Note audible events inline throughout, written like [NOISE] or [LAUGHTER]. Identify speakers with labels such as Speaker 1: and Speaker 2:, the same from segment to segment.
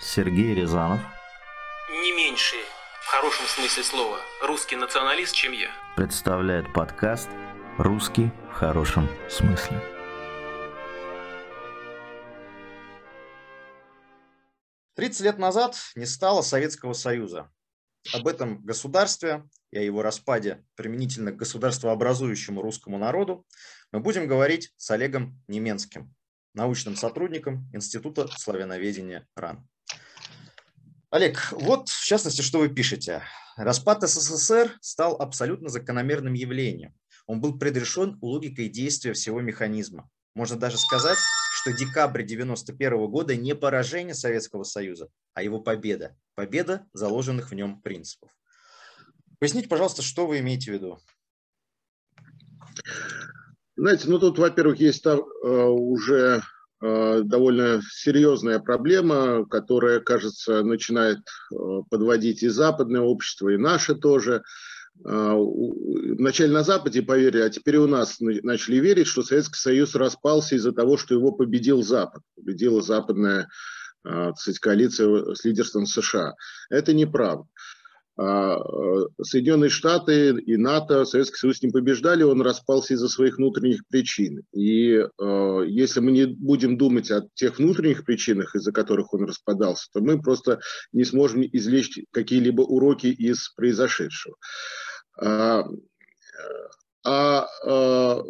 Speaker 1: Сергей Рязанов.
Speaker 2: Не меньше, в хорошем смысле слова, русский националист, чем я.
Speaker 1: Представляет подкаст «Русский в хорошем смысле».
Speaker 3: Тридцать лет назад не стало Советского Союза. Об этом государстве и о его распаде применительно к государствообразующему русскому народу мы будем говорить с Олегом Неменским, научным сотрудником Института славяноведения РАН. Олег, вот в частности, что вы пишете. Распад СССР стал абсолютно закономерным явлением. Он был предрешен логикой действия всего механизма. Можно даже сказать, что декабрь 1991 года не поражение Советского Союза, а его победа. Победа заложенных в нем принципов. Поясните, пожалуйста, что вы имеете в виду?
Speaker 4: Знаете, ну тут, во-первых, есть э, уже довольно серьезная проблема, которая, кажется, начинает э, подводить и западное общество, и наше тоже. Э, вначале на Западе поверили, а теперь у нас начали верить, что Советский Союз распался из-за того, что его победил Запад, победила западная сказать, коалиция с лидерством США. Это неправда. А, э, Соединенные Штаты и НАТО, Советский Союз не побеждали, он распался из-за своих внутренних причин. И э, если мы не будем думать о тех внутренних причинах, из-за которых он распадался, то мы просто не сможем извлечь какие-либо уроки из произошедшего. А, а, а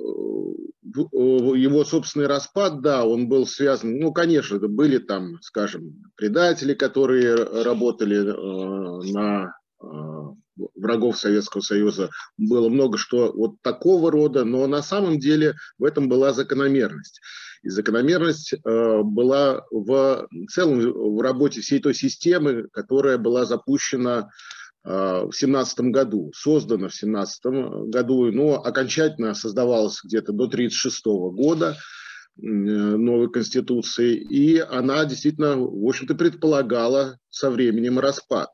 Speaker 4: его собственный распад, да, он был связан, ну, конечно, были там, скажем, предатели, которые работали э, на врагов Советского Союза было много что вот такого рода, но на самом деле в этом была закономерность. И закономерность э, была в целом в работе всей той системы, которая была запущена э, в семнадцатом году, создана в семнадцатом году, но окончательно создавалась где-то до 1936 года новой конституции, и она действительно, в общем-то, предполагала со временем распад.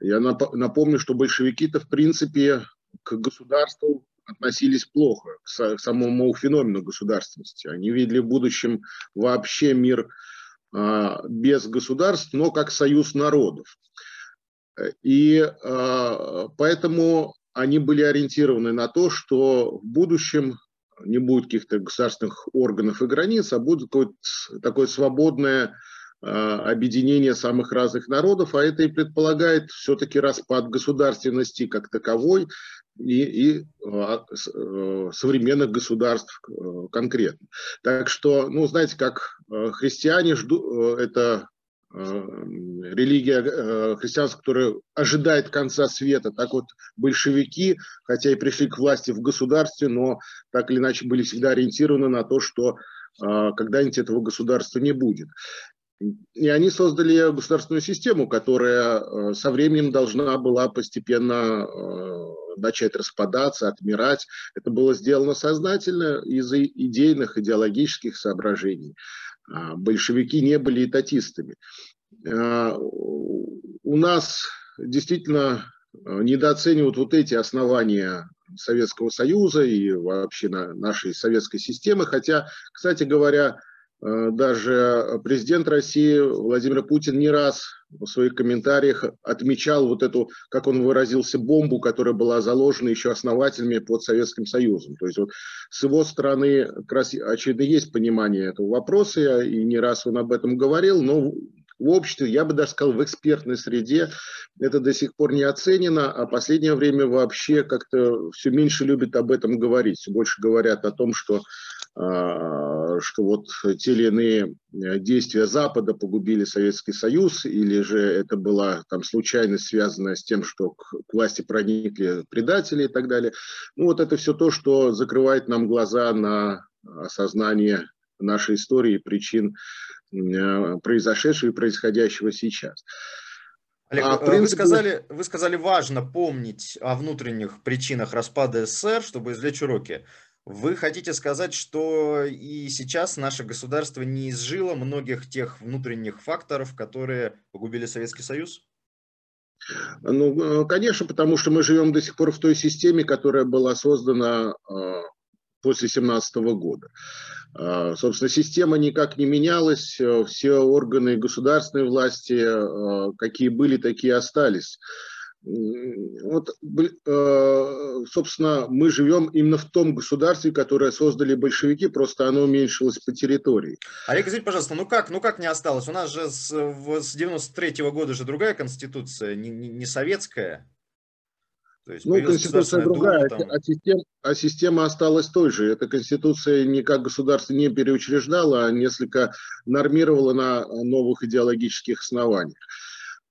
Speaker 4: Я напомню, что большевики-то, в принципе, к государству относились плохо, к самому феномену государственности. Они видели в будущем вообще мир а, без государств, но как союз народов. И а, поэтому они были ориентированы на то, что в будущем не будет каких-то государственных органов и границ, а будет такое свободное а, объединение самых разных народов, а это и предполагает все-таки распад государственности как таковой и, и а, э, современных государств э, конкретно. Так что, ну, знаете, как э, христиане ждут, это религия христианская, которая ожидает конца света, так вот большевики, хотя и пришли к власти в государстве, но так или иначе были всегда ориентированы на то, что когда-нибудь этого государства не будет. И они создали государственную систему, которая э, со временем должна была постепенно э, начать распадаться, отмирать. Это было сделано сознательно из-за идейных, идеологических соображений. А, большевики не были этатистами. А, у нас действительно э, недооценивают вот эти основания Советского Союза и вообще нашей советской системы. Хотя, кстати говоря, Э, даже президент России Владимир Путин не раз в своих комментариях отмечал вот эту, как он выразился, бомбу, которая была заложена еще основателями под Советским Союзом. То есть вот с его стороны, как раз, очевидно, есть понимание этого вопроса, и не раз он об этом говорил, но в обществе, я бы даже сказал, в экспертной среде это до сих пор не оценено, а последнее время вообще как-то все меньше любят об этом говорить. Все больше говорят о том, что что вот те или иные э, действия Запада погубили Советский Союз, или же это была там случайность, связанная с тем, что к, к власти проникли предатели и так далее. Ну вот это все то, что закрывает нам глаза на осознание нашей истории и причин э, произошедшего и происходящего сейчас.
Speaker 3: Олег, а, принципе... вы, сказали, вы сказали, важно помнить о внутренних причинах распада СССР, чтобы извлечь уроки. Вы хотите сказать, что и сейчас наше государство не изжило многих тех внутренних факторов, которые погубили Советский Союз?
Speaker 4: Ну, э, конечно, потому что мы живем до сих пор в той системе, которая была создана э, после 17 года. А, собственно, система никак не менялась, э, все органы государственной власти, э, какие были, такие остались. Вот, э, собственно, мы живем именно в том государстве, которое создали большевики, просто оно уменьшилось по территории.
Speaker 3: Олег, извините, пожалуйста, ну как, ну как не осталось? У нас же с, с 93 -го года же другая конституция, не, не, советская.
Speaker 4: То есть ну, конституция другая, Дума, а, система, а система осталась той же. Эта конституция никак государство не переучреждала, а несколько нормировала на новых идеологических основаниях.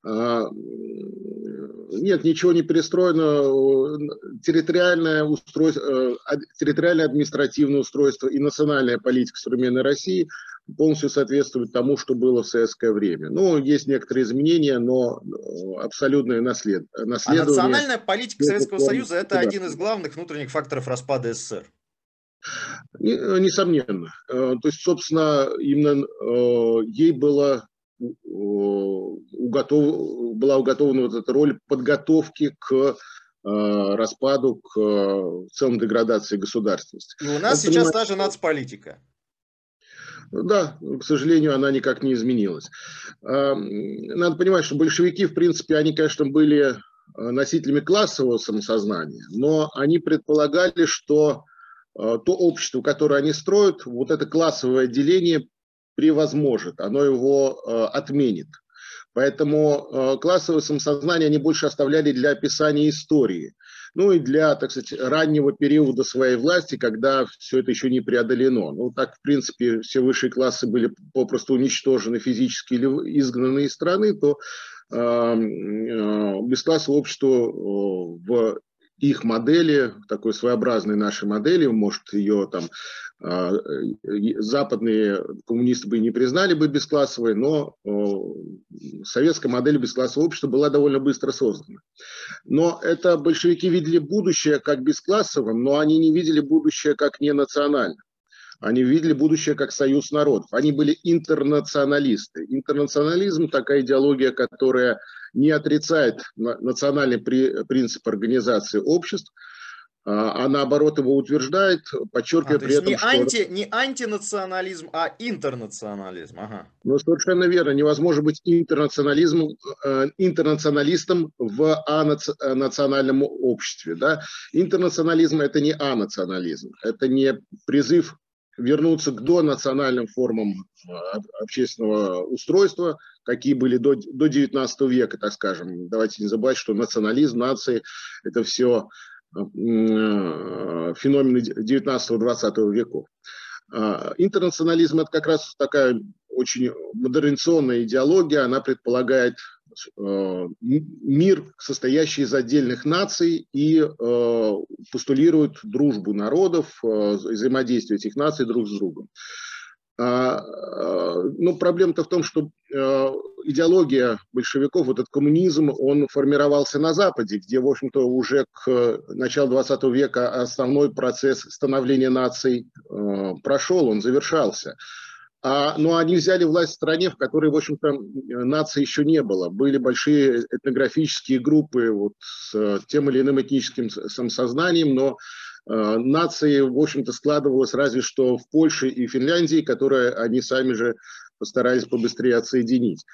Speaker 4: А, нет, ничего не перестроено. Территориальное устройство, э, территориальное административное устройство и национальная политика современной России полностью соответствуют тому, что было в советское время. Ну, есть некоторые изменения, но э, абсолютное наслед... наследование...
Speaker 3: А национальная политика Советского Союза – это один из главных внутренних факторов распада СССР.
Speaker 4: Несомненно. Э, то есть, собственно, именно ей было уготов, была уготована вот эта роль подготовки к э, распаду, к э, целом деградации государственности.
Speaker 3: И у нас Я сейчас понимаю, та же нацполитика.
Speaker 4: Да, к сожалению, она никак не изменилась. Э, надо понимать, что большевики, в принципе, они, конечно, были носителями классового самосознания, но они предполагали, что то общество, которое они строят, вот это классовое деление превозможет, оно его э, отменит. Поэтому э, классовое самосознание они больше оставляли для описания истории, ну и для, так сказать, раннего периода своей власти, когда все это еще не преодолено. Ну так, в принципе, все высшие классы были попросту уничтожены физически или изгнаны из страны, то э, э, бесклассовое общество в их модели, такой своеобразной нашей модели, может, ее там а, западные коммунисты бы не признали бы бесклассовой, но советская модель бесклассового общества была довольно быстро создана. Но это большевики видели будущее как бесклассовым, но они не видели будущее как ненациональным. Они видели будущее как союз народов. Они были интернационалисты. Интернационализм – такая идеология, которая не отрицает национальный принцип организации обществ, а, а наоборот его утверждает, подчеркивая а, при этом,
Speaker 3: не что... Анти, не антинационализм, а интернационализм. Ага.
Speaker 4: Ну, совершенно верно. Невозможно быть интернационализмом, э, интернационалистом в анациональном обществе. Да? Интернационализм – это не анационализм, это не призыв вернуться к донациональным формам э, общественного устройства, какие были до, до 19 века, так скажем. Давайте не забывать, что национализм, нации – это все э, феномены 19-20 веков. А, интернационализм – это как раз такая очень модернизационная идеология, она предполагает Э, мир, состоящий из отдельных наций, и э, постулирует дружбу народов, э, взаимодействие этих наций друг с другом. А, ну, проблема-то в том, что идеология большевиков, вот этот коммунизм, он формировался на Западе, где, в общем-то, уже к началу 20 века основной процесс становления наций прошел, он завершался. А, ну, они взяли власть в стране, в которой, в общем-то, нации еще не было. Были большие этнографические группы вот, с тем или иным этническим самосознанием, но э, нации, в общем-то, складывалось разве что в Польше и Финляндии, которые они сами же постарались побыстрее отсоединить.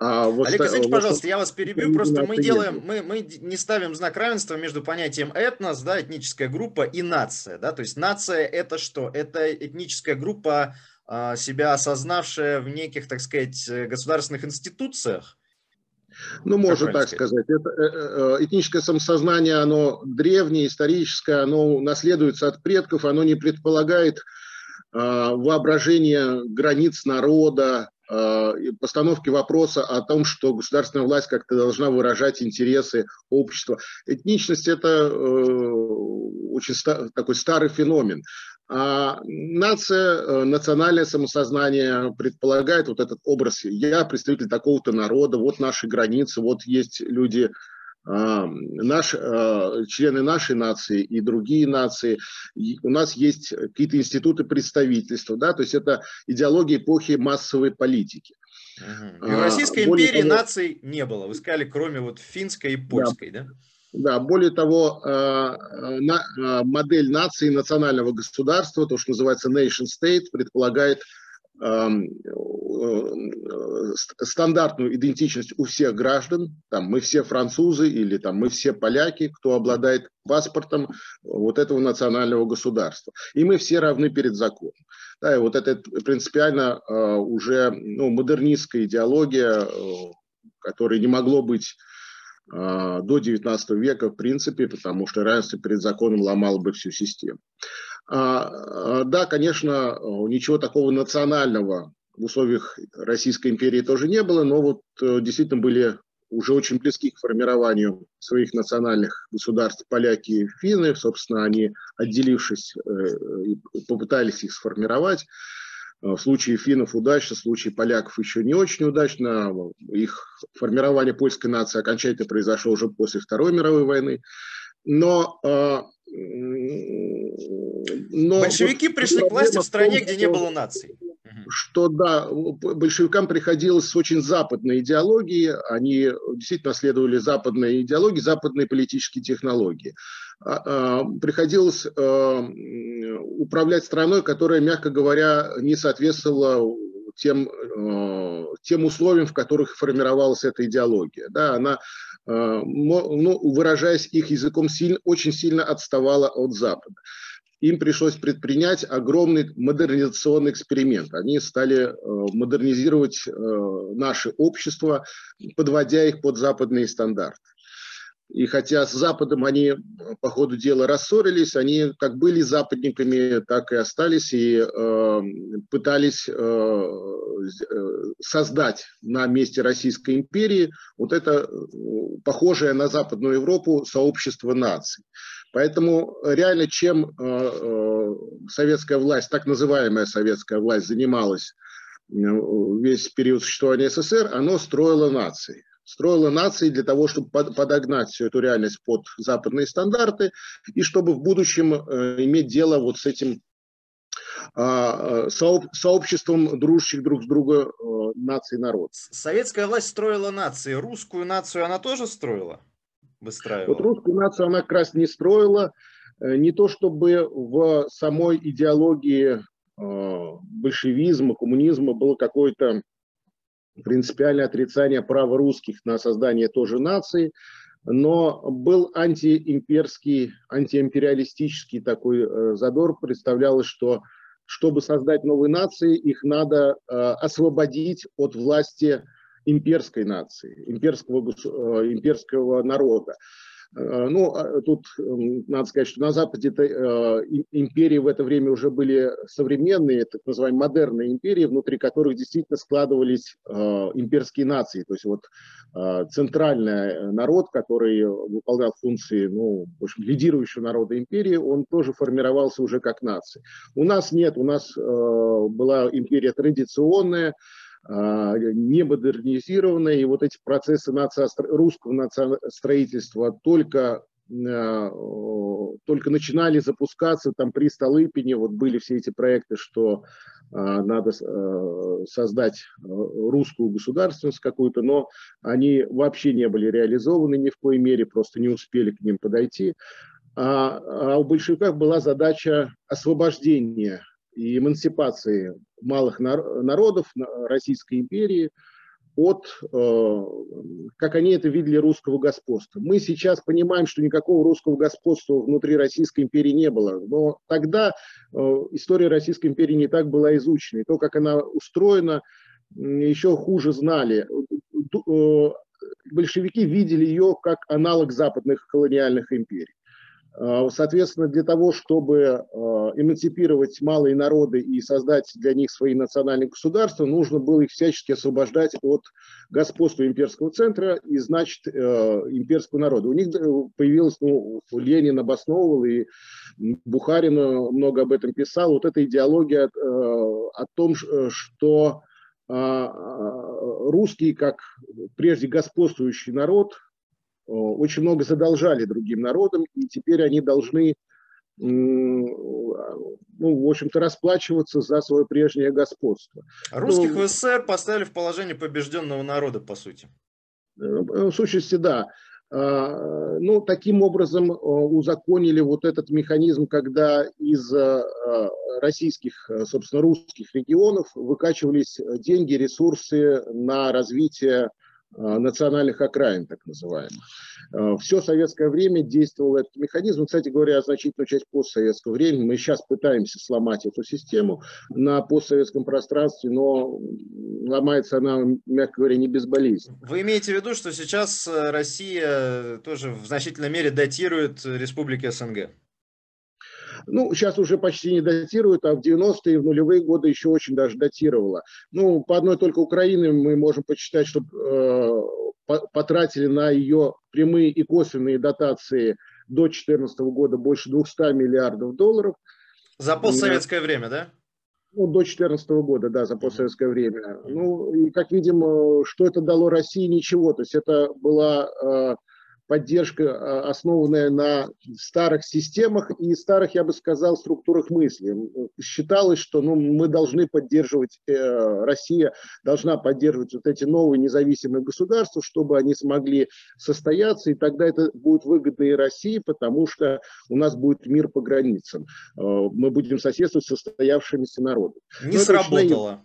Speaker 3: А вот Олег, вот, пожалуйста, я вас перебью. Просто мы делаем, мы, мы не ставим знак равенства между понятием этнос, да, этническая группа и нация, да. То есть нация это что? Это этническая группа себя осознавшая в неких, так сказать, э, государственных институциях.
Speaker 4: Ну, можно так сказать. Это, э, э, этническое самосознание, оно древнее, историческое, оно наследуется от предков, оно не предполагает а, воображение границ народа, а, постановки вопроса о том, что государственная власть как-то должна выражать интересы общества. Этничность – это очень такой старый феномен. А нация, э, национальное самосознание предполагает вот этот образ. Я представитель такого-то народа, вот наши границы, вот есть люди, а, наш, а, члены нашей нации и другие нации. у нас есть какие-то институты представительства, да, то есть это идеология эпохи массовой политики.
Speaker 3: Угу. И в Российской а, империи того, наций не было. Вы сказали, кроме вот финской и польской, да? да?
Speaker 4: Да, более того, модель нации национального государства, то, что называется nation state, предполагает Эм, э, стандартную идентичность у всех граждан, там мы все французы или там мы все поляки, кто обладает паспортом вот этого национального государства. И мы все равны перед законом. Да, и вот это принципиально э, уже ну, модернистская идеология, э, которая не могло быть до 19 века в принципе, потому что равенство перед законом ломало бы всю систему. А, а, да, конечно, ничего такого национального в условиях Российской империи тоже не было, но вот э, действительно были уже очень близки к формированию своих национальных государств поляки и финны. Собственно, они, отделившись, э, попытались их сформировать. В случае финнов удачно, в случае поляков еще не очень удачно. Их формирование польской нации окончательно произошло уже после Второй мировой войны. Но а,
Speaker 3: но Большевики вот пришли к власти в стране, том, где не было наций.
Speaker 4: Что да, большевикам приходилось с очень западной идеологией, они действительно следовали западной идеологии, западной политической технологии. А, а, приходилось а, управлять страной, которая, мягко говоря, не соответствовала тем, тем условиям, в которых формировалась эта идеология. Да, она ну, выражаясь их языком, сильно, очень сильно отставала от Запада им пришлось предпринять огромный модернизационный эксперимент. Они стали э, модернизировать э, наше общество, подводя их под западные стандарты. И хотя с Западом они по ходу дела рассорились, они как были западниками, так и остались и э, пытались э, э создать на месте Российской империи вот это похожее на Западную Европу сообщество наций. Поэтому реально чем э, э, советская власть, так называемая советская власть занималась э, весь период существования СССР, оно строило нации. Строило нации для того, чтобы подогнать всю эту реальность под западные стандарты и чтобы в будущем иметь дело вот с этим а, сообществом дружащих друг с друга наций народ.
Speaker 3: Советская власть строила нации. Русскую нацию она тоже строила?
Speaker 4: Выстраивала? Вот русскую нацию она как раз не строила. Э, не то чтобы в самой идеологии э, большевизма, коммунизма было какое-то принципиальное отрицание права русских на создание тоже нации, но был антиимперский, антиимпериалистический такой э, задор. Представлялось, что чтобы создать новые нации, их надо освободить от власти имперской нации, имперского, э, имперского народа. Э, ну, а тут надо сказать, что на Западе э, империи в это время уже были современные, так называемые модерные империи, внутри которых действительно складывались имперские нации. То есть вот центральный народ, который выполнял функции, ну, в общем, лидирующего народа империи, он тоже формировался уже как нация. У нас нет, у нас была империя традиционная, не модернизированная, и вот эти процессы нацио русского национостроительства только а, только начинали запускаться там при Столыпине, вот были все эти проекты, что а, надо создать русскую государственность какую-то, но они вообще не были реализованы ни в коей мере, просто не успели к ним подойти. А, а у большевиков была задача освобождения и эмансипации малых народов Российской империи от, э, как они это видели, русского господства. Мы сейчас понимаем, что никакого русского господства внутри Российской империи не было, но тогда э, история Российской империи не так была изучена, и то, как она устроена, еще хуже знали. Э, большевики видели ее как аналог западных колониальных империй. Соответственно, для того, чтобы эмансипировать малые народы и создать для них свои национальные государства, нужно было их всячески освобождать от господства имперского центра и, значит, э, имперского народа. У них э, появилось, ну, Ленин обосновывал, и Бухарин много об этом писал, вот эта идеология э, о том, что русские, как прежде господствующий народ, Э, очень много задолжали другим народам, и теперь они должны, ну, в общем-то, расплачиваться за свое прежнее господство.
Speaker 3: Русских ну, в СССР поставили в положение побежденного народа, по сути.
Speaker 4: Э, в сущности, да. ну, таким образом узаконили вот этот механизм, когда из российских, собственно, русских регионов выкачивались деньги, ресурсы на развитие Э, национальных окраин, так называемых. Э, Все советское время действовал этот механизм. Кстати говоря, значительную часть постсоветского времени мы сейчас пытаемся сломать эту систему на постсоветском пространстве, но ломается она, мягко говоря, не безболезненно.
Speaker 3: Вы имеете в виду, что сейчас э, Россия тоже в значительной мере датирует республики СНГ?
Speaker 4: Ну, сейчас уже почти не датируют, а в 90-е, в нулевые годы еще очень даже датировала. Ну, по одной только Украины мы можем почитать, что э, потратили на ее прямые и косвенные дотации до 2014 года больше 200 миллиардов долларов.
Speaker 3: За постсоветское время, да?
Speaker 4: Ну, до 2014 года, да, за постсоветское время. Ну, и как видим, э, что это дало России? Ничего. То есть это была э, поддержка, а, основанная на старых системах и старых, я бы сказал, структурах мысли. Считалось, что ну, мы должны поддерживать, э, Россия должна поддерживать вот эти новые независимые государства, чтобы они смогли состояться, и тогда это будет выгодно и России, потому что у нас будет мир по границам. Э, мы будем соседствовать с состоявшимися народами.
Speaker 3: Не Но сработало.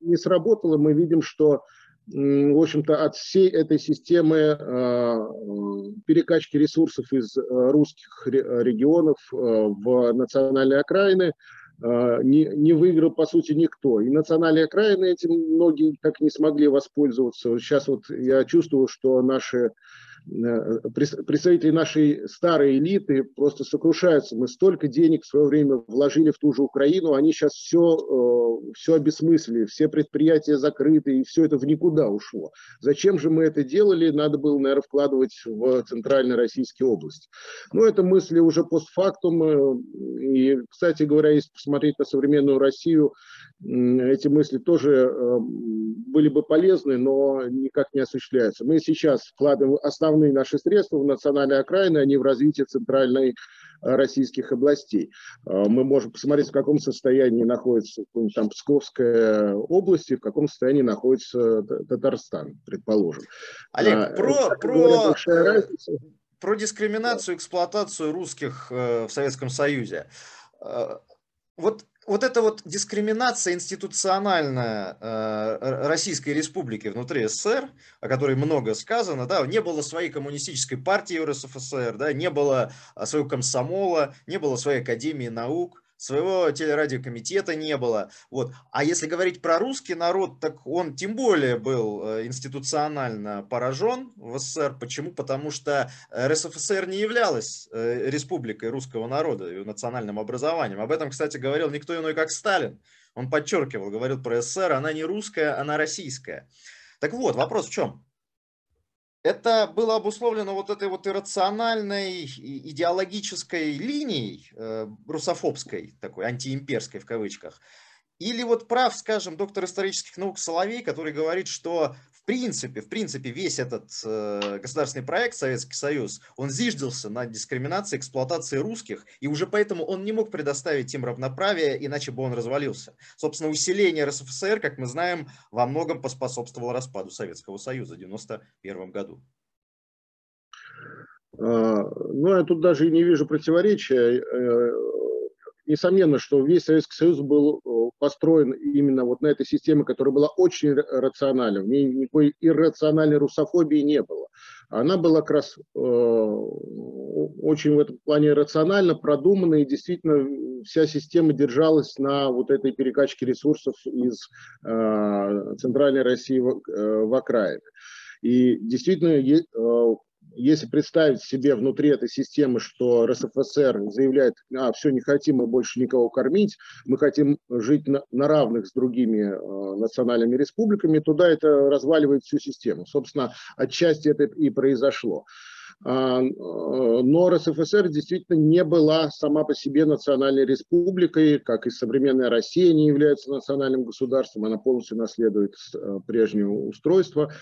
Speaker 4: Не сработало. Мы видим, что в общем-то, от всей этой системы а, перекачки ресурсов из э, русских регионов э, в национальные окраины не, выиграл, по сути, никто. И национальные окраины этим многие так не смогли воспользоваться. Сейчас вот я чувствую, что наши Э, представители нашей старой элиты просто сокрушаются. Мы столько денег в свое время вложили в ту же Украину, они сейчас все, э, все обесмыслили, все предприятия закрыты, и все это в никуда ушло. Зачем же мы это делали? Надо было, наверное, вкладывать в центральной российской области. Но это мысли уже постфактум. Э, и, кстати говоря, если посмотреть на современную Россию, эти мысли тоже были бы полезны, но никак не осуществляются. Мы сейчас вкладываем основные наши средства в национальные окраины, а не в развитие центральной э, российских областей. Э, мы можем посмотреть, в каком состоянии находится там, Псковская область и в каком состоянии находится Татарстан, предположим.
Speaker 3: Олег, а, про, про, про дискриминацию, эксплуатацию русских э, в Советском Союзе. Вот вот эта вот дискриминация институциональная э, Российской Республики внутри СССР, о которой много сказано, да, не было своей коммунистической партии в РСФСР, да, не было а, своего комсомола, не было своей академии наук, своего телерадиокомитета не было. Вот. А если говорить про русский народ, так он тем более был э, институционально поражен в СССР. Почему? Потому что РСФСР не являлась э, республикой русского народа и национальным образованием. Об этом, кстати, говорил никто иной, как Сталин. Он подчеркивал, говорил про СССР, она не русская, она российская. Так вот, вопрос в чем? Это было обусловлено вот этой вот иррациональной идеологической линией, э, русофобской, такой антиимперской в кавычках, или вот прав, скажем, доктор исторических наук Соловей, который говорит, что принципе, в принципе весь этот э, государственный проект Советский Союз, он зиждился на дискриминации, эксплуатации русских, и уже поэтому он не мог предоставить им равноправие, иначе бы он развалился. Собственно, усиление РСФСР, как мы знаем, во многом поспособствовало распаду Советского Союза в 1991 году.
Speaker 4: А, ну, я тут даже и не вижу противоречия э, несомненно, что весь Советский Союз был э, построен именно вот на этой системе, которая была очень рациональна. В ней никакой иррациональной русофобии не было. Она была как раз э, очень в этом плане рационально продумана, и действительно вся система держалась на вот этой перекачке ресурсов из э, центральной России в, э, в окраины. И действительно, э, если представить себе внутри этой системы, что РСФСР заявляет, а, все, не хотим мы больше никого кормить, мы хотим жить на, на равных с другими э, национальными республиками, туда это разваливает всю систему. Собственно, отчасти это и произошло. Но РСФСР действительно не была сама по себе национальной республикой, как и современная Россия не является национальным государством, она полностью наследует э, прежнее устройство.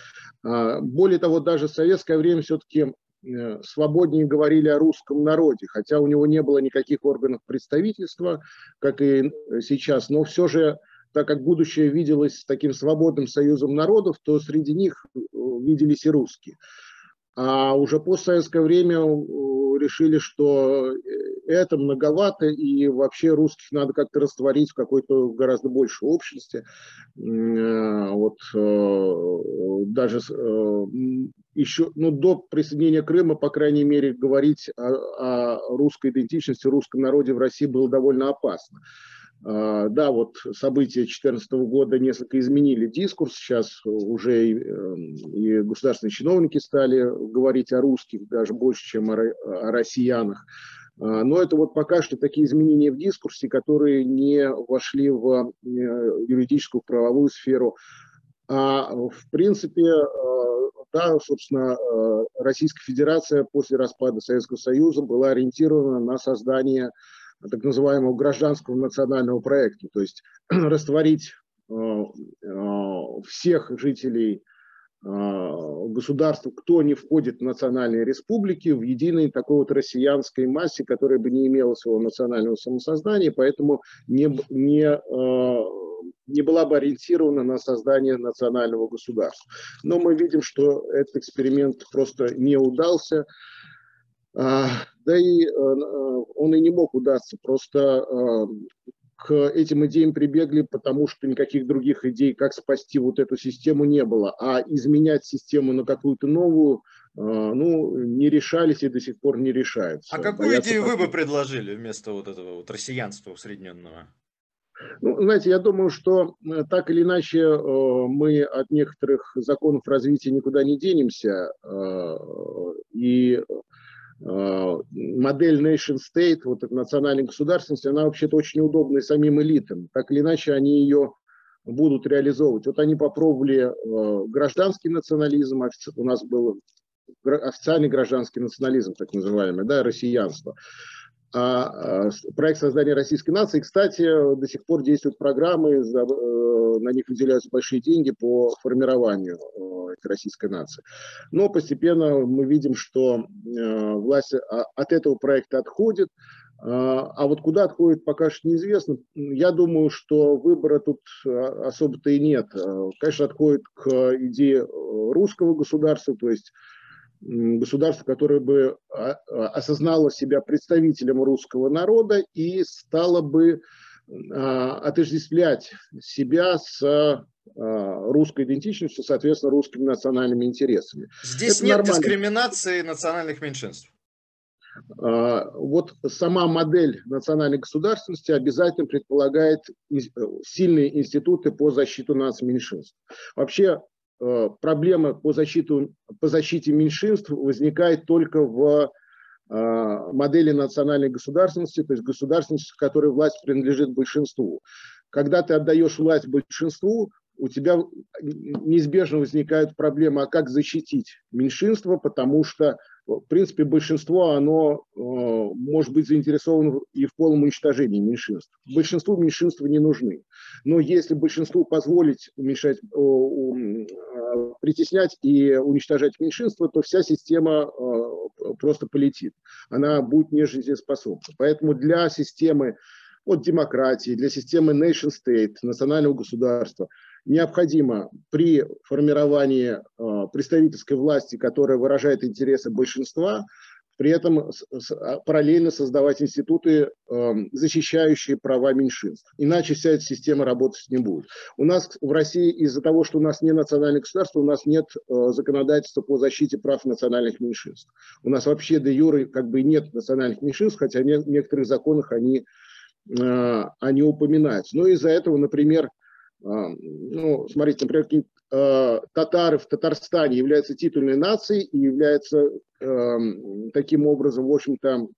Speaker 4: А, более того, даже в советское время все-таки э, свободнее говорили о русском народе, хотя у него не было никаких органов представительства, как и сейчас, но все же так как будущее виделось таким свободным союзом народов, то среди них виделись и русские. А уже постсоветское время решили, что это многовато, и вообще русских надо как-то растворить в какой-то гораздо большей общности. Вот даже еще, ну, до присоединения Крыма, по крайней мере, говорить о, о русской идентичности, русском народе в России было довольно опасно. А, да, вот события 2014 года несколько изменили дискурс. Сейчас уже и, эм, и государственные чиновники стали говорить о русских даже больше, чем о, о россиянах. А, но это вот пока что такие изменения в дискурсе, которые не вошли в э, юридическую правовую сферу. А в принципе, э, да, собственно, э, Российская Федерация после распада Советского Союза была ориентирована на создание так называемого гражданского национального проекта, то есть [CLEARS THROAT] растворить э, э, всех жителей э, государства, кто не входит в национальные республики, в единой такой вот россиянской массе, которая бы не имела своего национального самосознания, поэтому не, не, не была бы ориентирована на создание национального государства. Но мы видим, что этот эксперимент просто не удался. А, да и э, э, он и не мог удаться, просто э, к этим идеям прибегли, потому что никаких других идей, как спасти вот эту систему, не было. А изменять систему на какую-то новую, ну, не решались и до сих пор не решаются.
Speaker 3: А какую Боятся идею вы бы предложили вместо вот этого вот россиянства усредненного?
Speaker 4: Ну, знаете, я думаю, что так или иначе мы от некоторых законов развития никуда не денемся. И модель nation state, вот национальной государственности, она вообще-то очень удобна самим элитам. Так или иначе, они ее будут реализовывать. Вот они попробовали э, гражданский национализм, у нас был официальный гражданский национализм, так называемый, да, россиянство. А, а проект создания российской нации, кстати, до сих пор действуют программы, э, на них выделяются большие деньги по формированию э, этой российской нации. Но постепенно мы видим, что э, власть от этого проекта отходит, а, а вот куда отходит, пока что неизвестно. Я думаю, что выбора тут особо-то и нет. Конечно, отходит к идее русского государства, то есть государство, которое бы а, а, осознало себя представителем русского народа и стало бы а, отождествлять себя с русской идентичностью, соответственно, русскими национальными интересами.
Speaker 3: Здесь Это нет нормально. дискриминации национальных меньшинств.
Speaker 4: Вот сама модель национальной государственности обязательно предполагает сильные институты по защиту нацменьшинств. Вообще Э, проблема по, защиту, по защите меньшинств возникает только в э, модели национальной государственности, то есть государственности, в которой власть принадлежит большинству. Когда ты отдаешь власть большинству, у тебя неизбежно возникают проблемы, а как защитить меньшинство, потому что в принципе, большинство, оно э, может быть заинтересовано и в полном уничтожении меньшинств. Большинству меньшинства не нужны. Но если большинству позволить уменьшать, э, притеснять и уничтожать меньшинство, то вся система э, просто полетит. Она будет нежизнеспособна. Поэтому для системы от демократии, для системы nation state, национального государства – необходимо при формировании э, представительской власти, которая выражает интересы большинства, при этом а, параллельно создавать институты, э, защищающие права меньшинств. Иначе вся эта система работать не будет. У нас в России из-за того, что у нас не национальное государство, у нас нет э, законодательства по защите прав национальных меньшинств. У нас вообще де юры как бы нет национальных меньшинств, хотя в некоторых законах они, они упоминаются. Но из-за этого, например, ну, смотрите, например, э, татары в Татарстане являются титульной нацией и являются э, таким образом, в общем-то,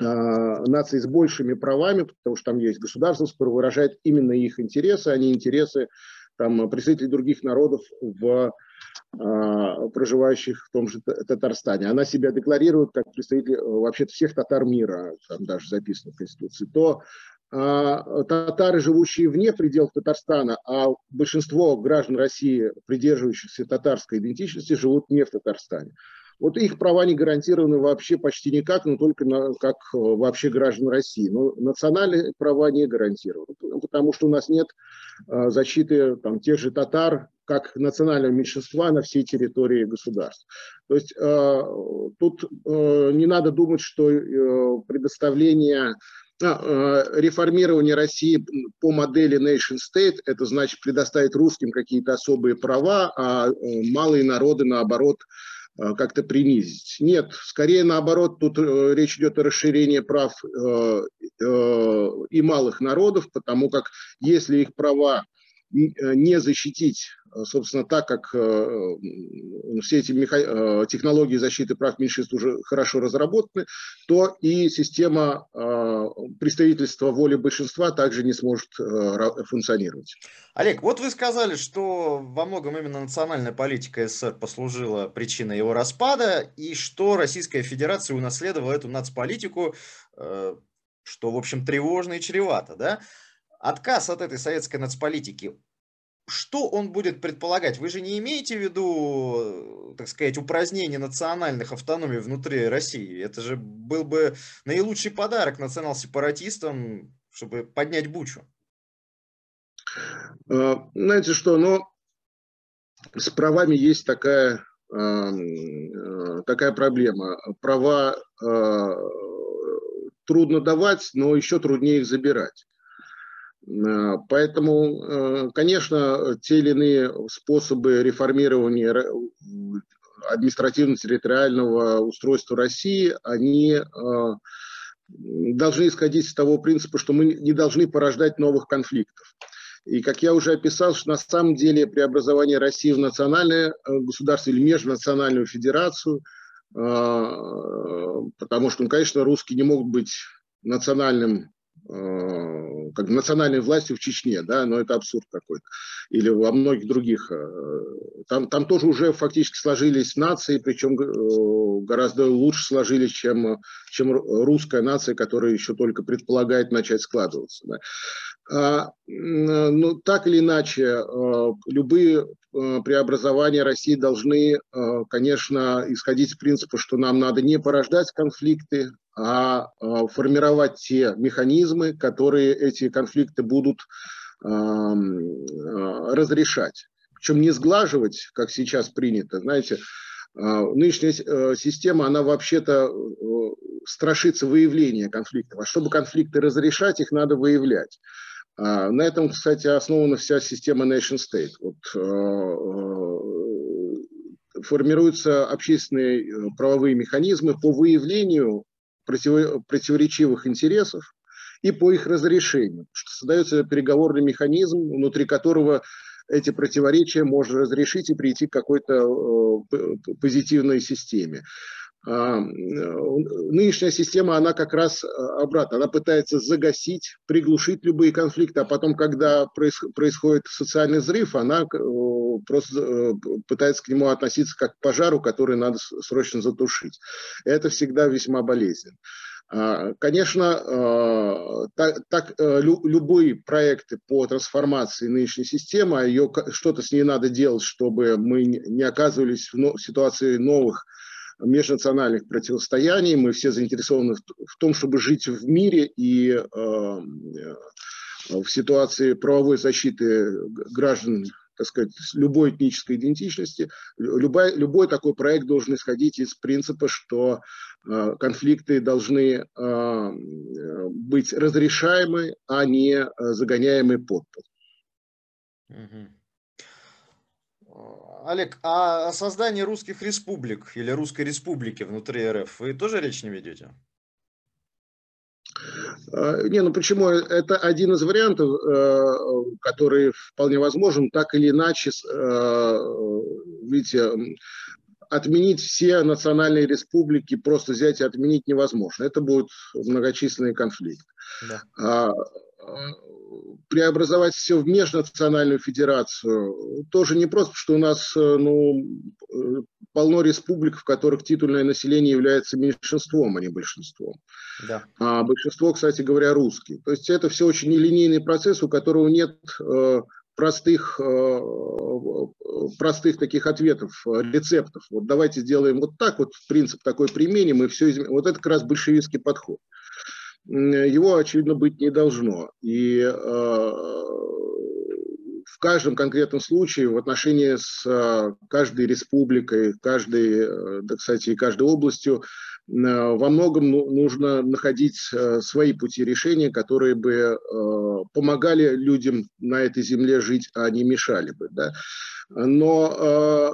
Speaker 4: э, нацией с большими правами, потому что там есть государство, которое выражает именно их интересы, а не интересы там, представителей других народов в проживающих в том же Татарстане. Она себя декларирует как представитель вообще всех татар мира, там даже записано в Конституции, то а, татары, живущие вне пределов Татарстана, а большинство граждан России, придерживающихся татарской идентичности, живут не в Татарстане. Вот их права не гарантированы вообще почти никак, но только на, как э, вообще граждан России. Но национальные права не гарантированы, потому что у нас нет э, защиты там, тех же татар, как национального меньшинства на всей территории государства. То есть э, тут э, не надо думать, что э, предоставление а, реформирование России по модели nation state, это значит предоставить русским какие-то особые права, а э, малые народы, наоборот, Э, как-то принизить. Нет, скорее наоборот, тут э, речь идет о расширении прав э, и малых народов, потому как если их права не защитить Э, собственно, так как э, все эти э, технологии защиты прав меньшинств уже хорошо разработаны, то и система представительства воли большинства также не сможет функционировать.
Speaker 3: Олег, вот вы сказали, что во многом именно национальная политика СССР послужила причиной его распада, и что Российская Федерация унаследовала эту нацполитику, что, в общем, тревожно и чревато, да? Отказ от этой советской нацполитики, что он будет предполагать? Вы же не имеете в виду, так сказать, упразднение национальных автономий внутри России? Это же был бы наилучший подарок национал-сепаратистам, чтобы поднять бучу.
Speaker 4: А, знаете что, ну, с правами есть такая, а, такая проблема. Права трудно давать, но еще труднее их забирать. Э, поэтому, э, конечно, те или иные способы реформирования административно-территориального устройства России, они э, должны исходить из того принципа, что мы не должны порождать новых конфликтов. И как я уже описал, что на самом деле преобразование России в национальное государство или межнациональную федерацию, потому что, ну, конечно, русские не могут быть национальным Э, как национальной властью в Чечне, да, но это абсурд какой-то. Или во многих других. Э, там, там тоже уже фактически сложились нации, причем э, гораздо лучше сложились, чем, чем русская нация, которая еще только предполагает начать складываться. Да. А, ну, так или иначе, любые преобразования России должны, конечно, исходить из принципа, что нам надо не порождать конфликты, а, а формировать те механизмы, которые эти конфликты будут а, разрешать. Причем не сглаживать, как сейчас принято. Знаете, а, нынешняя э, система, она вообще-то э, страшится выявления конфликтов. А чтобы конфликты разрешать, их надо выявлять. На этом, кстати, основана вся система nation state. Вот, э, формируются общественные правовые механизмы по выявлению противоречивых интересов и по их разрешению, что создается переговорный механизм, внутри которого эти противоречия можно разрешить и прийти к какой-то э, позитивной системе. А, нынешняя система, она как раз э, обратно, она пытается загасить, приглушить любые конфликты, а потом, когда происходит социальный взрыв, она э, просто пытается к нему относиться как к пожару, который надо срочно затушить. Это всегда весьма болезненно. А, конечно, так, так э, любые проекты по трансформации нынешней системы, а ее что-то с ней надо делать, чтобы мы не оказывались в ситуации новых межнациональных противостояний. Мы все заинтересованы в том, чтобы жить в мире и э, в ситуации правовой защиты граждан так сказать, любой этнической идентичности, любой, любой такой проект должен исходить из принципа, что э, конфликты должны э, быть разрешаемы, а не загоняемы под пол.
Speaker 3: Олег, а о создании русских республик или русской республики внутри РФ вы тоже речь не ведете?
Speaker 4: А, не, ну почему? Это один из вариантов, э, который вполне возможен. Так или иначе, э, видите, отменить все национальные республики, просто взять и отменить невозможно. Это будет многочисленный конфликт. Да. А, преобразовать все в межнациональную федерацию тоже не просто, что у нас э, ну, полно республик, в которых титульное население является меньшинством, а не большинством. Да. А большинство, кстати говоря, русские. То есть это все очень нелинейный процесс, у которого нет э, простых, простых таких ответов, рецептов. Вот давайте сделаем вот так, вот принцип такой применим, и все изменим. Вот это как раз большевистский подход. Его, очевидно, быть не должно. И в каждом конкретном случае в отношении с а, каждой республикой, каждой, э, да, кстати, и каждой областью во многом ну, нужно находить э, свои пути решения, которые бы э, помогали людям на этой земле жить, а не мешали бы. Да? Но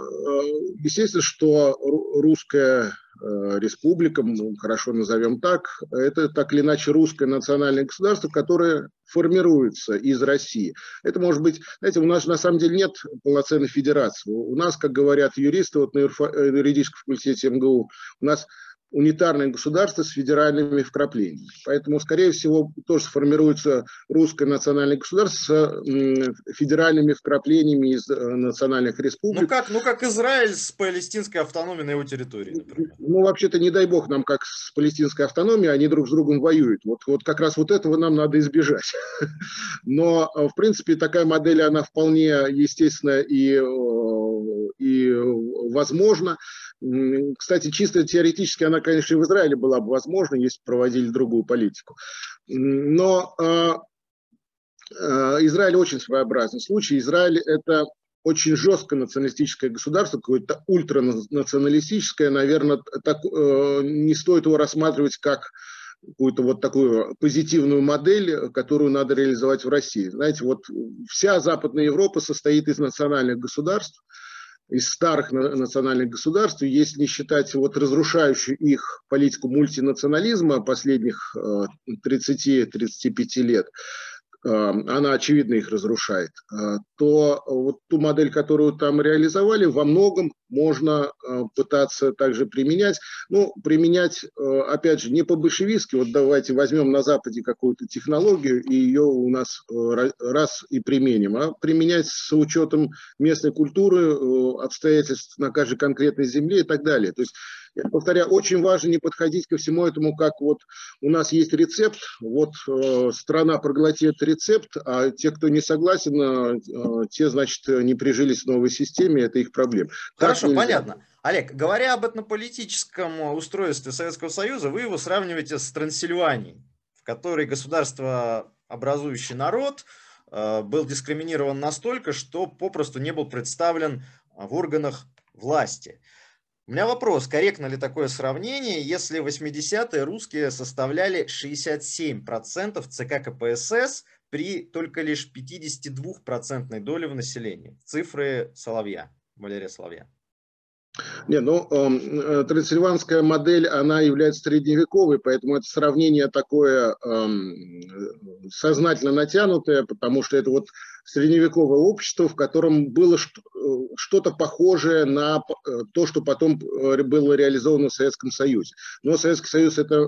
Speaker 4: естественно, что русская Э, республика, хорошо назовем так, это так или иначе русское национальное государство, которое формируется из России. Это может быть, знаете, у нас на самом деле нет полноценной федерации. У нас, как говорят юристы, вот на юридическом факультете МГУ, у нас унитарное государство с федеральными вкраплениями. Поэтому, скорее всего, тоже сформируется русское национальное государство с федеральными вкраплениями из э, национальных республик.
Speaker 3: Ну как, ну как Израиль с палестинской автономией на его территории, например.
Speaker 4: Ну, вообще-то, не дай бог нам, как с палестинской автономией, они друг с другом воюют. Вот, вот как раз вот этого нам надо избежать. [LAUGHS] Но, э, в принципе, такая модель, она вполне естественна и, э, и возможна. Кстати, чисто теоретически она, конечно, и в Израиле была бы возможна, если проводили другую политику. Но э, э, Израиль очень своеобразный случай. Израиль – это очень жесткое националистическое государство, какое-то ультранационалистическое, наверное, так, э, не стоит его рассматривать как какую-то вот такую позитивную модель, которую надо реализовать в России. Знаете, вот вся Западная Европа состоит из национальных государств, из старых национальных государств, если не считать вот разрушающую их политику мультинационализма последних 30-35 э, лет, она очевидно их разрушает, э, то вот ту модель, которую там реализовали, во многом можно э, пытаться также применять. Ну, применять, э, опять же, не по-большевистски, вот давайте возьмем на Западе какую-то технологию и ее у нас раз и применим, а применять с учетом местной культуры, обстоятельств на каждой конкретной земле и так далее. То есть я повторяю, очень важно не подходить ко всему этому, как вот у нас есть рецепт, вот э, страна проглотит рецепт, а те, кто не согласен, э, те, значит, не прижились в новой системе, это их проблема.
Speaker 3: Хорошо, понятно. Олег, говоря об этнополитическом устройстве Советского Союза, вы его сравниваете с Трансильванией, в которой государство образующий народ э, был дискриминирован настолько, что попросту не был представлен в органах власти. У меня вопрос, корректно ли такое сравнение, если 80-е русские составляли 67% ЦК КПСС при только лишь 52% доле в населении? Цифры Соловья, Валерия Соловья.
Speaker 4: Не, ну, эм, э, трансильванская модель, она является средневековой, поэтому это сравнение такое э, сознательно натянутое, потому что это вот средневековое общество, в котором было э, что-то похожее на э, то, что потом э, было реализовано в Советском Союзе. Но Советский Союз – это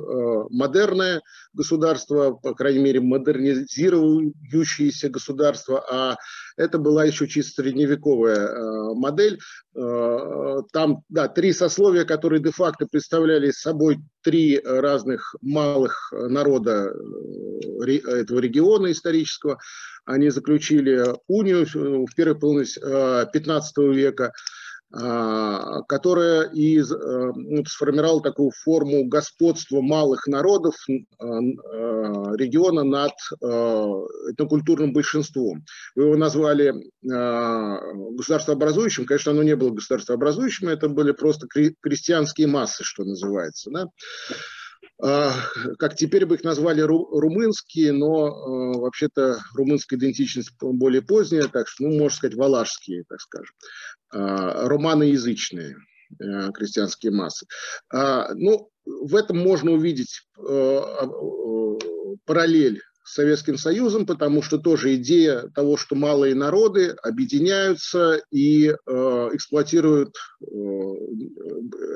Speaker 4: модерное государство, по крайней мере, модернизирующееся государство, а это была еще чисто средневековая модель. Там, да, три сословия, которые де-факто представляли собой три разных малых народа этого региона исторического. Они заключили унию в первой половине 15 века, которая и э, сформировала такую форму господства малых народов а, а, региона над этнокультурным большинством. Вы его назвали государствообразующим, конечно, оно не было государствообразующим, это были просто крестьянские массы, что называется. Да? А, как теперь бы их назвали румынские, но а, вообще-то румынская идентичность более поздняя, так что, ну, можно сказать, валашские, так скажем, а, романоязычные э, крестьянские массы. Ну, в этом можно увидеть параллель с Советским Союзом, потому что тоже идея того, что малые народы объединяются и э, эксплуатируют э,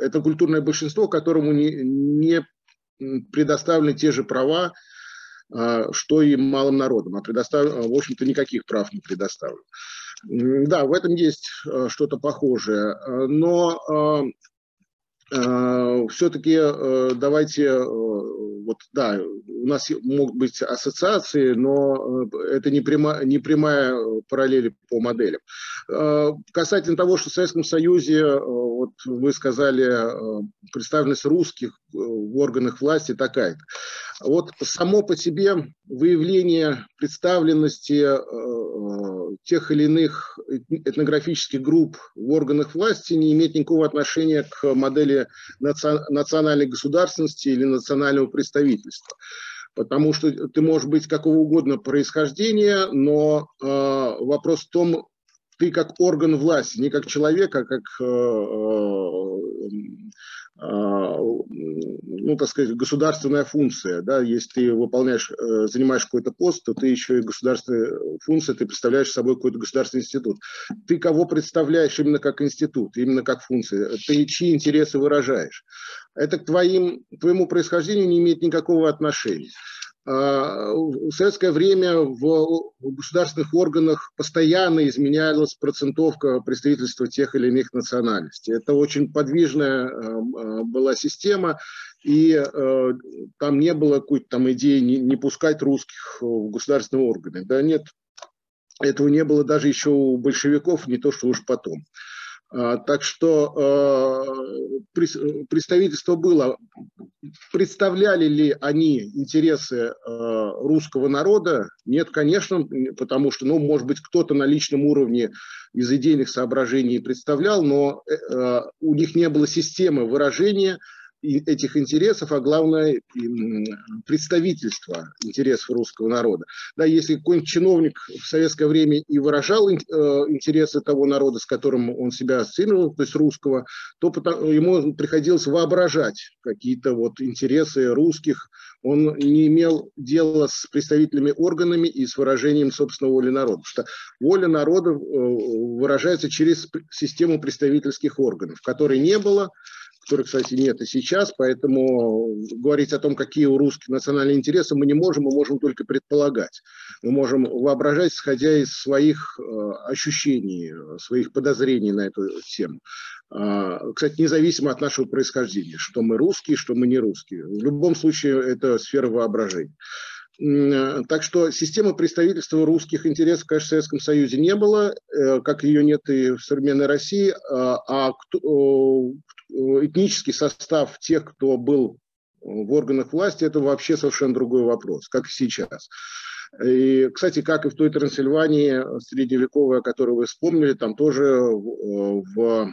Speaker 4: это культурное большинство, которому не, не предоставлены те же права, а, что и малым народам, а предоставлено, в общем-то, никаких прав не предоставлено. Да, в этом есть а, что-то похожее, но все-таки э, давайте, э, вот да, у нас могут быть ассоциации, но это не, прямо, не прямая параллель по моделям. Касательно того, что в Советском Союзе, вот вы сказали, представленность русских в органах власти такая-то. Вот само по себе выявление представленности тех или иных этнографических групп в органах власти не имеет никакого отношения к модели национальной государственности или национального представительства. Потому что ты можешь быть какого угодно происхождения, но э, вопрос в том, ты как орган власти, не как человек, а как э, а, ну, так сказать, государственная функция. Да? Если ты выполняешь, э, занимаешь какой-то пост, то ты еще и государственная функция, ты представляешь собой какой-то государственный институт. Ты кого представляешь именно как институт, именно как функция? Ты чьи интересы выражаешь? Это к твоим, твоему происхождению не имеет никакого отношения. А, в советское время в государственных органах постоянно изменялась процентовка представительства тех или иных национальностей. Это очень подвижная а, была система, и а, там не было какой-то там идеи не, не пускать русских в государственные органы. Да нет, этого не было даже еще у большевиков, не то что уж потом. А, так что а, представительство было. Представляли ли они интересы а, русского народа? Нет, конечно, потому что, ну, может быть, кто-то на личном уровне из идейных соображений представлял, но э, у них не было системы выражения этих интересов, а главное представительство интересов русского народа. Да, если какой-нибудь чиновник в советское время и выражал э, интересы того народа, с которым он себя ассоциировал, то есть русского, то ему приходилось воображать какие-то вот интересы русских. Он не имел дела с представительными органами и с выражением собственной воли народа. Потому что воля народа э, выражается через систему представительских органов, которой не было которой, кстати, нет и сейчас, поэтому говорить о том, какие у русских национальные интересы, мы не можем, мы можем только предполагать. Мы можем воображать, исходя из своих э, ощущений, своих подозрений на эту тему. Э, кстати, независимо от нашего происхождения, что мы русские, что мы не русские. В любом случае, это сфера воображения. Так что системы представительства русских интересов, конечно, в Советском Союзе не было, э, как ее нет и в современной России, а, а кто, Э, этнический состав тех, кто был в органах власти, это вообще совершенно другой вопрос, как и сейчас. И, кстати, как и в той Трансильвании средневековой, о которой вы вспомнили, там тоже в, в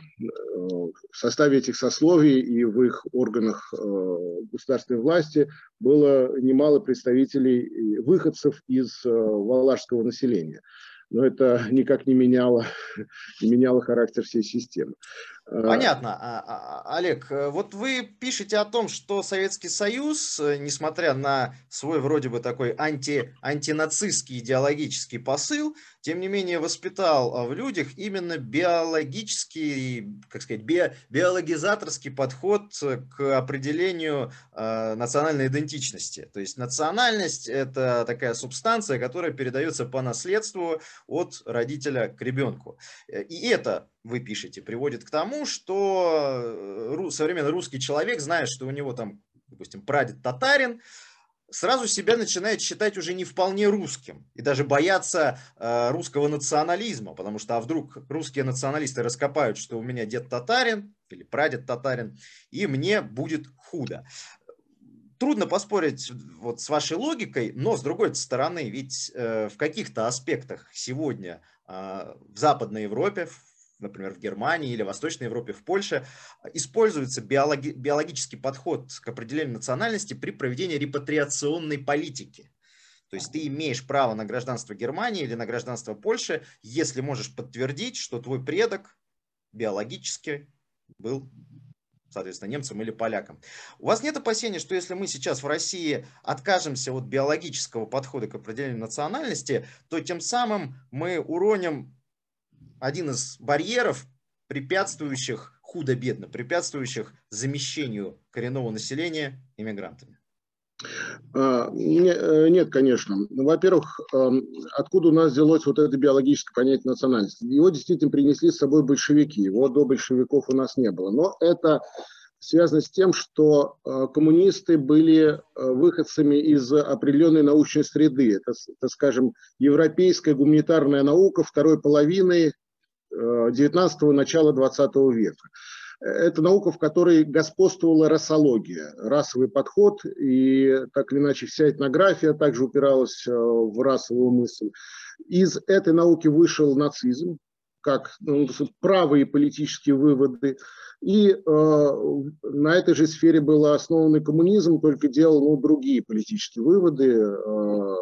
Speaker 4: составе этих сословий и в их органах э, государственной власти было немало представителей, выходцев из э, валашского населения но это никак не меняло, не меняло характер всей системы.
Speaker 3: Э, Понятно. А, а, а, Олег, э, вот вы пишете о том, что Советский Союз, э, несмотря на свой вроде бы такой анти, антинацистский идеологический посыл, тем не менее воспитал в людях именно биологический, как сказать, би, биологизаторский подход к определению э, национальной идентичности. То есть национальность – это такая субстанция, которая передается по наследству от родителя к ребенку. И это вы пишете, приводит к тому, что э, современный русский человек, зная, что у него там, допустим, прадед татарин, сразу себя начинает считать уже не вполне русским и даже бояться э, русского национализма, потому что а вдруг русские националисты раскопают, что у меня дед татарин или прадед татарин, и мне будет худо. Трудно поспорить вот с вашей логикой, но с другой стороны, ведь э, в каких-то аспектах сегодня э, в Западной Европе, например, в Германии или Восточной Европе, в Польше, используется биологи биологический подход к определению национальности при проведении репатриационной политики. То есть ты имеешь право на гражданство Германии или на гражданство Польши, если можешь подтвердить, что твой предок биологически был соответственно, немцам или полякам. У вас нет опасения, что если мы сейчас в России откажемся от биологического подхода к определению национальности, то тем самым мы уроним один из барьеров, препятствующих худо-бедно, препятствующих замещению коренного населения иммигрантами?
Speaker 4: А, э, нет, конечно. Во-первых, эм, откуда у нас взялось вот это биологическое понятие национальности? Его действительно принесли с собой большевики. Его до большевиков у нас не было. Но это связано с тем, что э, коммунисты были э, выходцами из определенной научной среды. Это, это, скажем, европейская гуманитарная наука второй половины 19-го, начала 20 века. Это наука, в которой господствовала расология, расовый подход, и так или иначе вся этнография также упиралась в расовую мысль. Из этой науки вышел нацизм, как ну, правые политические выводы. И э, на этой же сфере был основан коммунизм, только делал ну, другие политические выводы. Э,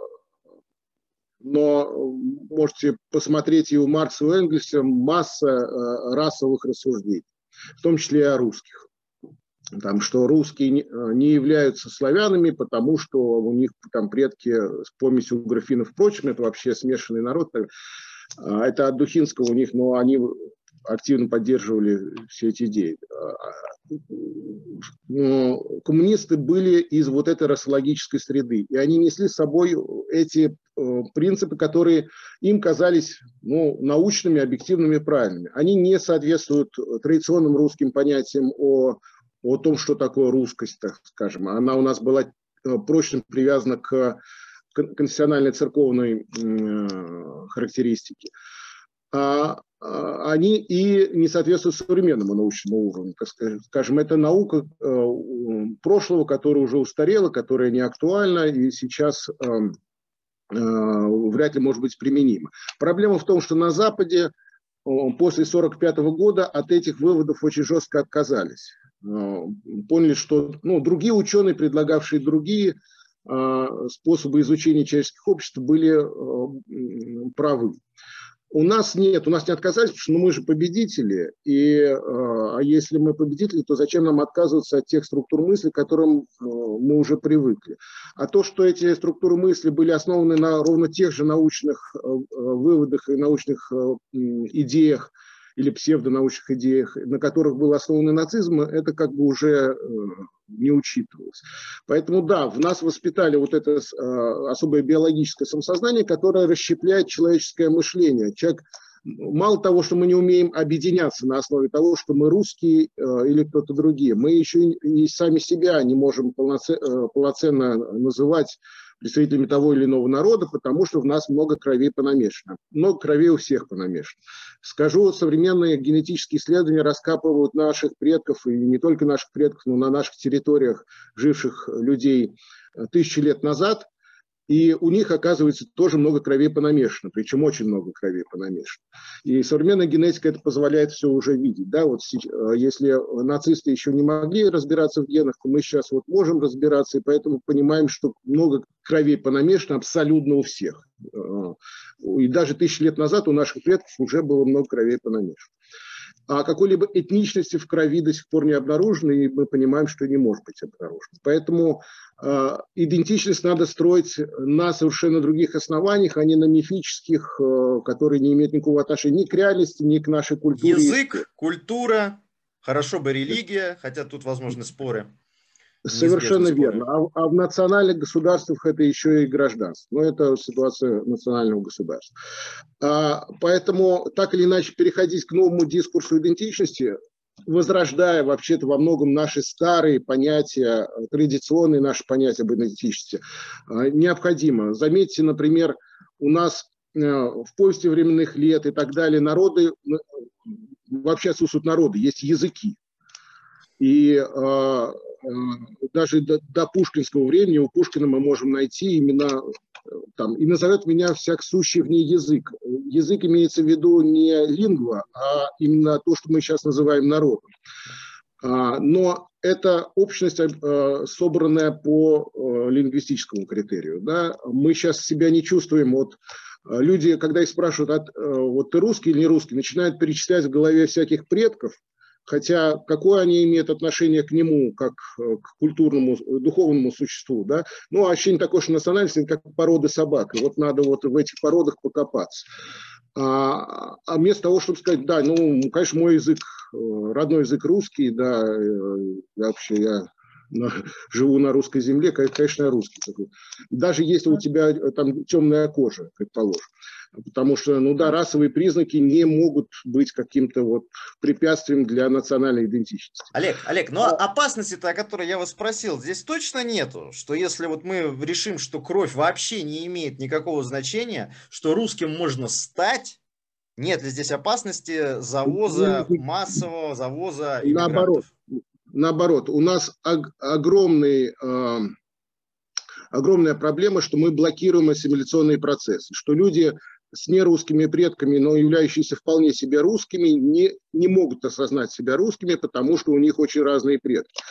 Speaker 4: но можете посмотреть и у Маркса, и у Энгельса масса э, расовых рассуждений, в том числе и о русских. Там, что русские не, э, не являются славянами, потому что у них там предки с помесью графинов, впрочем, это вообще смешанный народ. А, это от Духинского у них, но они активно поддерживали все эти идеи. А, но коммунисты были из вот этой расологической среды, и они несли с собой эти э, принципы, которые им казались ну, научными, объективными, правильными. Они не соответствуют традиционным русским понятиям о, о том, что такое русскость, так скажем. Она у нас была э, прочно привязана к конфессиональной церковной э, характеристики, а, а, они и не соответствуют современному научному уровню. Скажем, это наука э, прошлого, которая уже устарела, которая не актуальна и сейчас эм, э, вряд ли может быть применима. Проблема в том, что на Западе после 1945 года от этих выводов очень жестко отказались. Поняли, что ну, другие ученые, предлагавшие другие а, способы изучения человеческих обществ были а, правы. У нас нет, у нас не отказались, потому что ну, мы же победители, и а, а если мы победители, то зачем нам отказываться от тех структур мысли, к которым мы уже привыкли. А то, что эти структуры мысли были основаны на ровно тех же научных выводах и научных идеях, или псевдонаучных идеях, на которых был основан нацизм, это как бы уже э, не учитывалось. Поэтому да, в нас воспитали вот это э, особое биологическое самосознание, которое расщепляет человеческое мышление. Человек мало того, что мы не умеем объединяться на основе того, что мы русские э, или кто-то другие, мы еще и сами себя не можем полноценно называть представителями того или иного народа, потому что в нас много крови понамешано. Много крови у всех понамешано. Скажу, современные генетические исследования раскапывают наших предков, и не только наших предков, но на наших территориях живших людей э, тысячи лет назад – и у них, оказывается, тоже много крови понамешано, причем очень много крови понамешано. И современная генетика это позволяет все уже видеть. Да? Вот э, если нацисты еще не могли разбираться в генах, то мы сейчас вот можем разбираться, и поэтому понимаем, что много крови понамешано абсолютно у всех. Э, и даже тысячи лет назад у наших предков уже было много крови понамешано а какой-либо этничности в крови до сих пор не обнаружено, и мы понимаем, что не может быть обнаружено. Поэтому э, идентичность надо строить на совершенно других основаниях, а не на мифических, э, которые не имеют никакого отношения ни к реальности, ни к нашей культуре.
Speaker 3: Язык, культура, хорошо бы религия, хотя тут возможны споры.
Speaker 4: Совершенно верно. А, а в национальных государствах это еще и гражданство. Но это ситуация национального государства. А, поэтому так или иначе переходить к новому дискурсу идентичности, возрождая вообще-то во многом наши старые понятия, традиционные наши понятия об идентичности, а, необходимо. Заметьте, например, у нас э, в повести временных лет и так далее народы, вообще отсутствуют народы, есть языки. И Э, даже до, до пушкинского времени у Пушкина мы можем найти именно э, там, и назовет меня всяк сущий в ней язык. Язык имеется в виду не лингва, а именно то, что мы сейчас называем народом. А, но это общность, э, собранная по лингвистическому критерию. Да? Мы сейчас себя не чувствуем, вот люди, когда их спрашивают, вот ты русский или не русский, начинают перечислять в голове всяких предков, хотя какое они имеют отношение к нему, как э, к культурному, духовному существу, да, ну, а ощущение такое, что национальность – это как породы собак, и вот надо вот в этих породах покопаться. А, а вместо того, чтобы сказать, да, ну, конечно, мой язык, э, родной язык русский, да, э, вообще я на, [LAUGHS] живу на русской земле, конечно, я русский такой. Даже если у тебя там темная кожа, предположим. Потому что, ну да, расовые признаки не могут быть каким-то вот препятствием для национальной идентичности.
Speaker 3: Олег, Олег, но опасности-то, о которой я вас спросил, здесь точно нету, что если вот мы решим, что кровь вообще не имеет никакого значения, что русским можно стать, нет ли здесь опасности завоза массового, завоза
Speaker 4: иммигрантов? Наоборот, наоборот, у нас ог- огромный, э, огромная проблема, что мы блокируем ассимиляционные процессы, что люди с нерусскими предками, но являющиеся вполне себе русскими, не, не могут осознать себя русскими, потому что у них очень разные предки.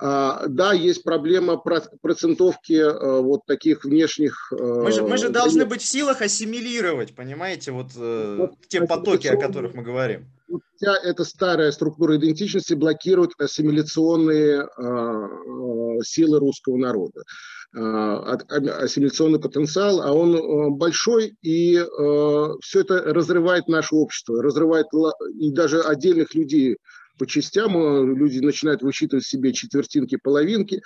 Speaker 4: А, да, есть проблема процентовки а, вот таких внешних...
Speaker 3: А, мы же, мы же должны быть в силах ассимилировать, понимаете, вот, э, вот те потоки, о которых мы говорим.
Speaker 4: Вся эта старая структура идентичности блокирует ассимиляционные силы русского народа. А, ассимиляционный потенциал, а он э, большой, и э, все это разрывает наше общество, разрывает и даже отдельных людей по частям, э, люди начинают высчитывать себе четвертинки, половинки,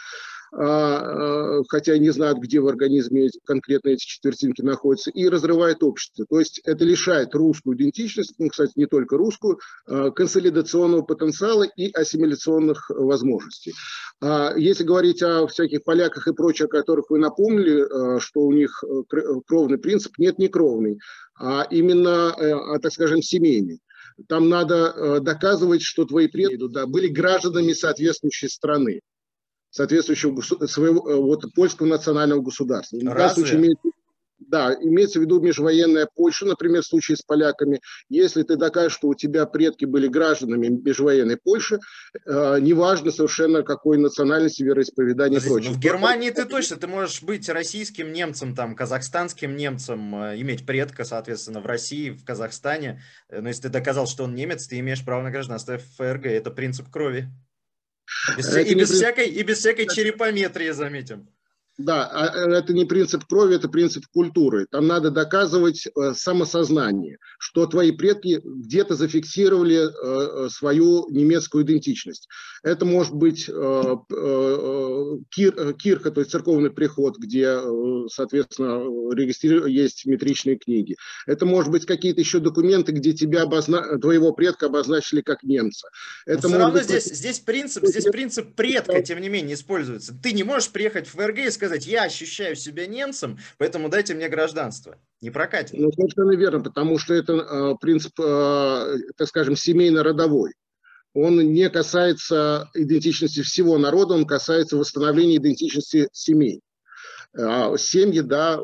Speaker 4: хотя не знают, где в организме конкретно эти четвертинки находятся, и разрывает общество. То есть это лишает русскую идентичность, ну, кстати, не только русскую, а, консолидационного потенциала и ассимиляционных возможностей. А если говорить о всяких поляках и прочих, о которых вы напомнили, что у них э, кровный принцип, нет, не кровный, а именно, э, так скажем, семейный там надо э, доказывать, что твои предки да, были гражданами соответствующей страны соответствующего своего э, вот, польского национального государства.
Speaker 3: В данном случае имеется,
Speaker 4: да, имеется в виду межвоенная Польша, например, в случае с поляками. Если ты докажешь, что у тебя предки были гражданами межвоенной Польши, э, неважно совершенно какой национальности, вероисповедания и прочее.
Speaker 3: Ну, в Германии ты точно, ты можешь быть российским немцем, там, казахстанским немцем, э, иметь предка, соответственно, в России, в Казахстане. Э, но если ты доказал, что он немец, ты имеешь право на гражданство ФРГ. Это принцип крови. Без, и, без всякой, и без всякой черепометрии, заметим.
Speaker 4: Да, а, э, это не принцип крови, это принцип культуры. Там надо доказывать э, самосознание, что твои предки где-то зафиксировали э, свою немецкую идентичность. Это может быть кир, кирка, то есть церковный приход, где, соответственно, есть метричные книги. Это может быть какие-то еще документы, где тебя обозна... твоего предка обозначили как немца.
Speaker 3: Это все равно быть... здесь, здесь принцип, здесь принцип предка, тем не менее, используется. Ты не можешь приехать в ФРГ и сказать, сказать, я ощущаю себя немцем, поэтому дайте мне гражданство. Не прокатит.
Speaker 4: Ну, совершенно верно, потому что это э, принцип, э, так скажем, семейно-родовой. Он не касается идентичности всего народа, он касается восстановления идентичности семей. А семьи, да,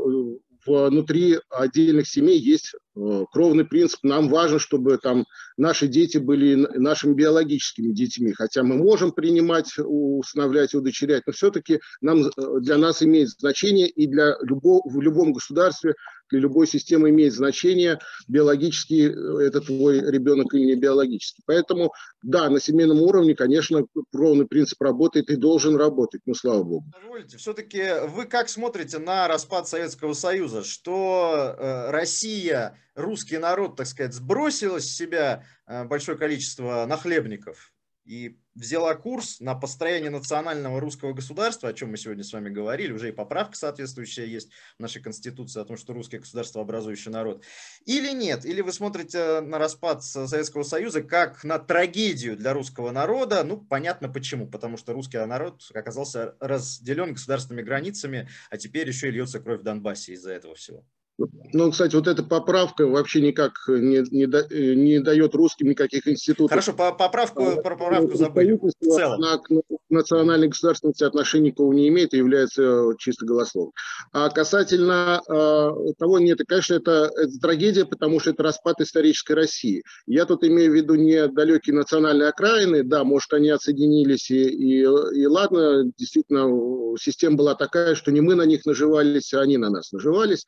Speaker 4: внутри отдельных семей есть э, кровный принцип. Нам важно, чтобы там наши дети были нашими биологическими детьми, хотя мы можем принимать, усыновлять, удочерять, но все-таки нам, э, для нас имеет значение и для любого, в любом государстве для любой системы имеет значение, биологически э, это твой ребенок или не биологический. Поэтому, да, на семейном уровне, конечно, кровный принцип работает и должен работать, ну, слава богу.
Speaker 3: Позвольте, все-таки вы как смотрите на распад Советского Союза, что э, Россия, русский народ, так сказать, сбросила с себя э, большое количество нахлебников и взяла курс на построение национального русского государства, о чем мы сегодня с вами говорили, уже и поправка соответствующая есть в нашей Конституции о том, что русское государство образующий народ. Или нет? Или вы смотрите на распад Советского Союза как на трагедию для русского народа? Ну, понятно почему. Потому что русский народ оказался разделен государственными границами, а теперь еще и льется кровь в Донбассе из-за этого всего.
Speaker 4: Ну, кстати, вот эта поправка вообще никак не, не, не дает русским никаких институтов.
Speaker 3: Хорошо, по, поправку, а, про поправку забыли. В
Speaker 4: целом. На, на национальной государственности отношения никого не имеет и является э, чисто голословным. А касательно э, того, нет, конечно, это, это трагедия, потому что это распад исторической России. Я тут имею в виду не далекие национальные окраины, да, может, они отсоединились, и, и, и ладно, действительно, система была такая, что не мы на них наживались, а они на нас наживались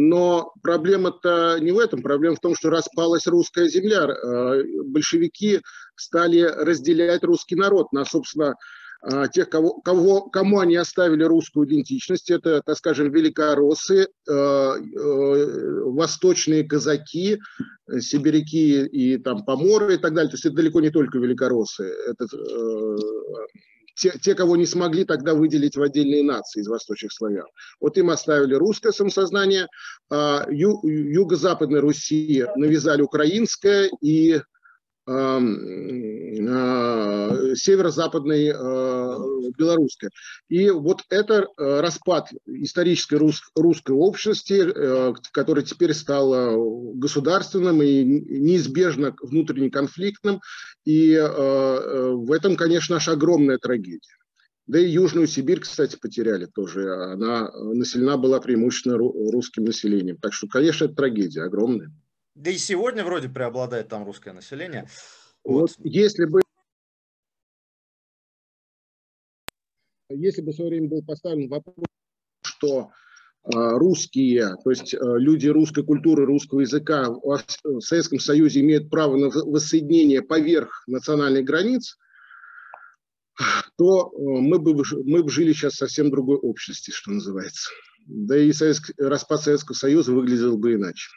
Speaker 4: но проблема-то не в этом. Проблема в том, что распалась русская земля. Э, большевики стали разделять русский народ на, собственно, э, тех, кого, кого, кому они оставили русскую идентичность. Это, так скажем, великороссы, э, э, восточные казаки, сибиряки и там поморы и так далее. То есть это далеко не только великороссы. Это те, те, кого не смогли тогда выделить в отдельные нации из восточных славян. Вот им оставили русское самосознание, а ю, юго-западной Руси навязали украинское и северо-западной белорусской. И вот это распад исторической русской общности, которая теперь стала государственным и неизбежно внутренне конфликтным. И в этом, конечно, наша огромная трагедия. Да и Южную Сибирь, кстати, потеряли тоже. Она населена была преимущественно русским населением. Так что, конечно, это трагедия огромная.
Speaker 3: Да и сегодня вроде преобладает там русское население.
Speaker 4: Вот. вот если бы если бы в свое время был поставлен вопрос, что а, русские, то есть а, люди русской культуры, русского языка в Советском Союзе имеют право на воссоединение поверх национальных границ, то а, мы бы, мы бы жили сейчас в совсем другой общности, что называется. Да и Советский, распад Советского Союза выглядел бы иначе.